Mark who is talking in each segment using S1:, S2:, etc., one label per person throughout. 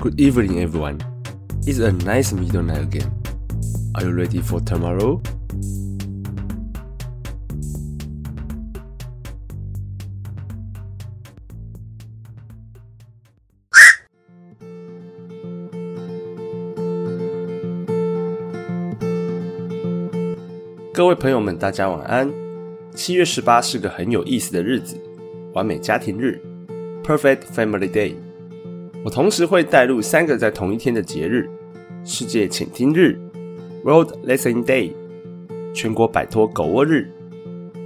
S1: Good evening, everyone. It's a nice middle night again. Are you ready for tomorrow? 各位朋友们，大家晚安。七月十八是个很有意思的日子，完美家庭日 （Perfect Family Day）。 我同时会带入三个在同一天的节日：世界倾听日 （World Listening Day）、全国摆脱狗窝日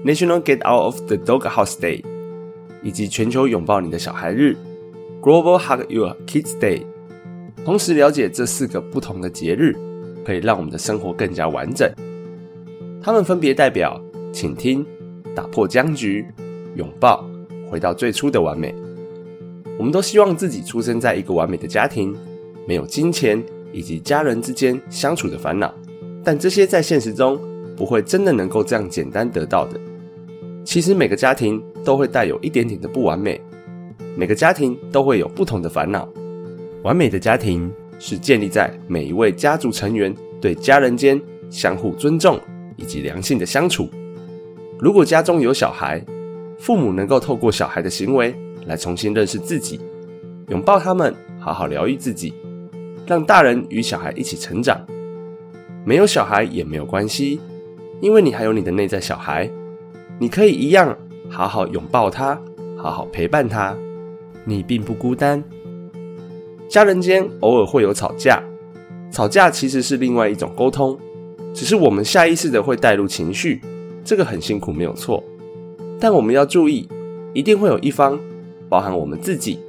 S1: （National Get Out of the Dog House Day） 以及全球拥抱你的小孩日 （Global Hug Your Kids Day）。同时了解这四个不同的节日，可以让我们的生活更加完整。它们分别代表倾听、打破僵局、拥抱、回到最初的完美。我们都希望自己出生在一个完美的家庭，没有金钱以及家人之间相处的烦恼。但这些在现实中不会真的能够这样简单得到的。其实每个家庭都会带有一点点的不完美，每个家庭都会有不同的烦恼。完美的家庭是建立在每一位家族成员对家人间相互尊重。以及良性的相处。如果家中有小孩，父母能够透过小孩的行为来重新认识自己，拥抱他们，好好疗愈自己，让大人与小孩一起成长。没有小孩也没有关系，因为你还有你的内在小孩，你可以一样好好拥抱他，好好陪伴他。你并不孤单。家人间偶尔会有吵架，吵架其实是另外一种沟通。只是我们下意识的会带入情绪，这个很辛苦，没有错。但我们要注意，一定会有一方，包含我们自己，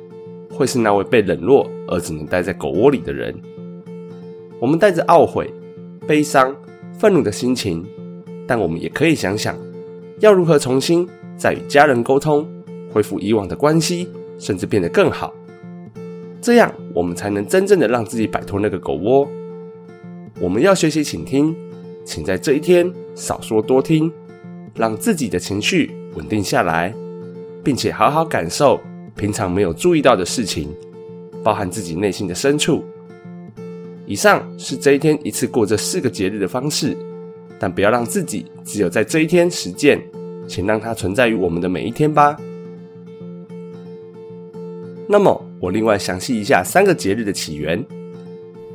S1: 会是那位被冷落而只能待在狗窝里的人。我们带着懊悔、悲伤、愤怒的心情，但我们也可以想想，要如何重新再与家人沟通，恢复以往的关系，甚至变得更好。这样，我们才能真正的让自己摆脱那个狗窝。我们要学习倾听。请在这一天少说多听，让自己的情绪稳定下来，并且好好感受平常没有注意到的事情，包含自己内心的深处。以上是这一天一次过这四个节日的方式，但不要让自己只有在这一天实践，请让它存在于我们的每一天吧。那么，我另外详细一下三个节日的起源。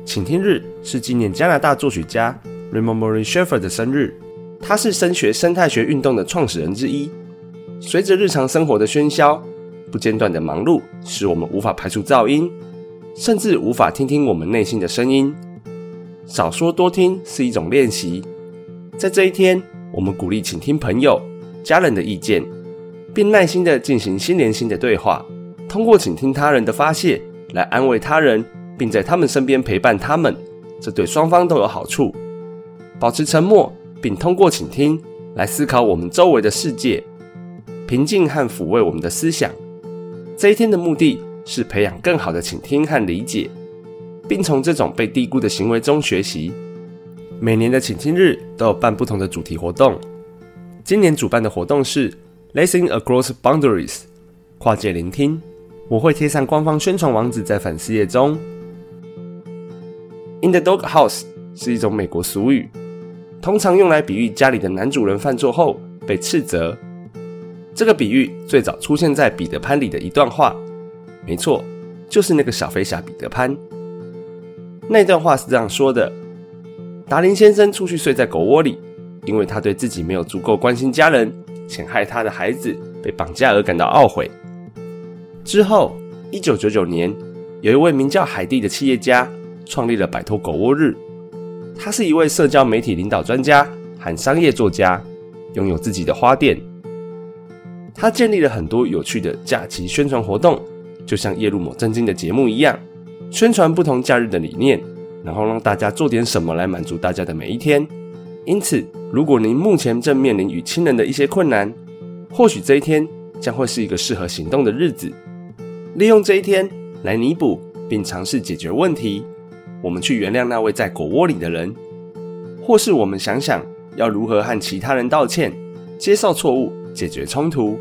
S1: 请听日是纪念加拿大作曲家。Raymond m o r i s h e f f e r 的生日，他是声学生态学运动的创始人之一。随着日常生活的喧嚣、不间断的忙碌，使我们无法排除噪音，甚至无法听听我们内心的声音。少说多听是一种练习。在这一天，我们鼓励倾听朋友、家人的意见，并耐心的进行心连心的对话，通过倾听他人的发泄来安慰他人，并在他们身边陪伴他们，这对双方都有好处。保持沉默，并通过倾听来思考我们周围的世界，平静和抚慰我们的思想。这一天的目的是培养更好的倾听和理解，并从这种被低估的行为中学习。每年的倾听日都有办不同的主题活动。今年主办的活动是 “Listening Across Boundaries”，跨界聆听。我会贴上官方宣传网址在粉丝页中。In the dog house 是一种美国俗语。通常用来比喻家里的男主人犯错后被斥责。这个比喻最早出现在彼得潘里的一段话，没错，就是那个小飞侠彼得潘。那段话是这样说的：达林先生出去睡在狗窝里，因为他对自己没有足够关心家人，且害他的孩子被绑架而感到懊悔。之后，一九九九年，有一位名叫海蒂的企业家创立了摆脱狗窝日。他是一位社交媒体领导专家和商业作家，拥有自己的花店。他建立了很多有趣的假期宣传活动，就像夜路某正经的节目一样，宣传不同假日的理念，然后让大家做点什么来满足大家的每一天。因此，如果您目前正面临与亲人的一些困难，或许这一天将会是一个适合行动的日子。利用这一天来弥补并尝试解决问题。我们去原谅那位在狗窝里的人，或是我们想想要如何和其他人道歉、接受错误、解决冲突。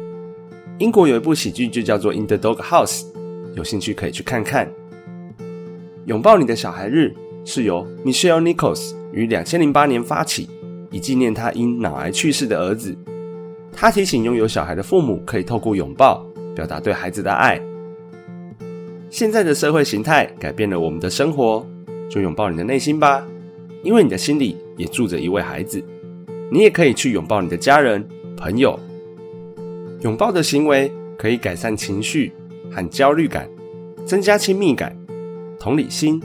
S1: 英国有一部喜剧就叫做《In the Dog House》，有兴趣可以去看看。拥抱你的小孩日是由 Michelle Nichols 于两千零八年发起，以纪念他因脑癌去世的儿子。他提醒拥有小孩的父母，可以透过拥抱表达对孩子的爱。现在的社会形态改变了我们的生活，就拥抱你的内心吧，因为你的心里也住着一位孩子。你也可以去拥抱你的家人、朋友。拥抱的行为可以改善情绪和焦虑感，增加亲密感、同理心，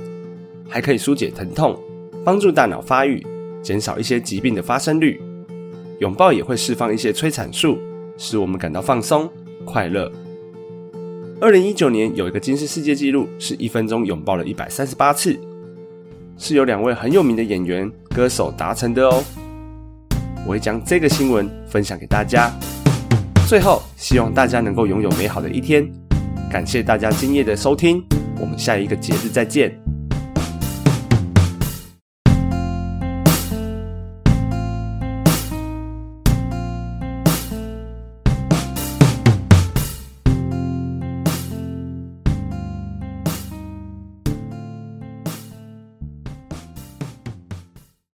S1: 还可以疏解疼痛，帮助大脑发育，减少一些疾病的发生率。拥抱也会释放一些催产素，使我们感到放松、快乐。二零一九年有一个金氏世界纪录，是一分钟拥抱了一百三十八次，是由两位很有名的演员、歌手达成的哦。我会将这个新闻分享给大家。最后，希望大家能够拥有美好的一天。感谢大家今夜的收听，我们下一个节日再见。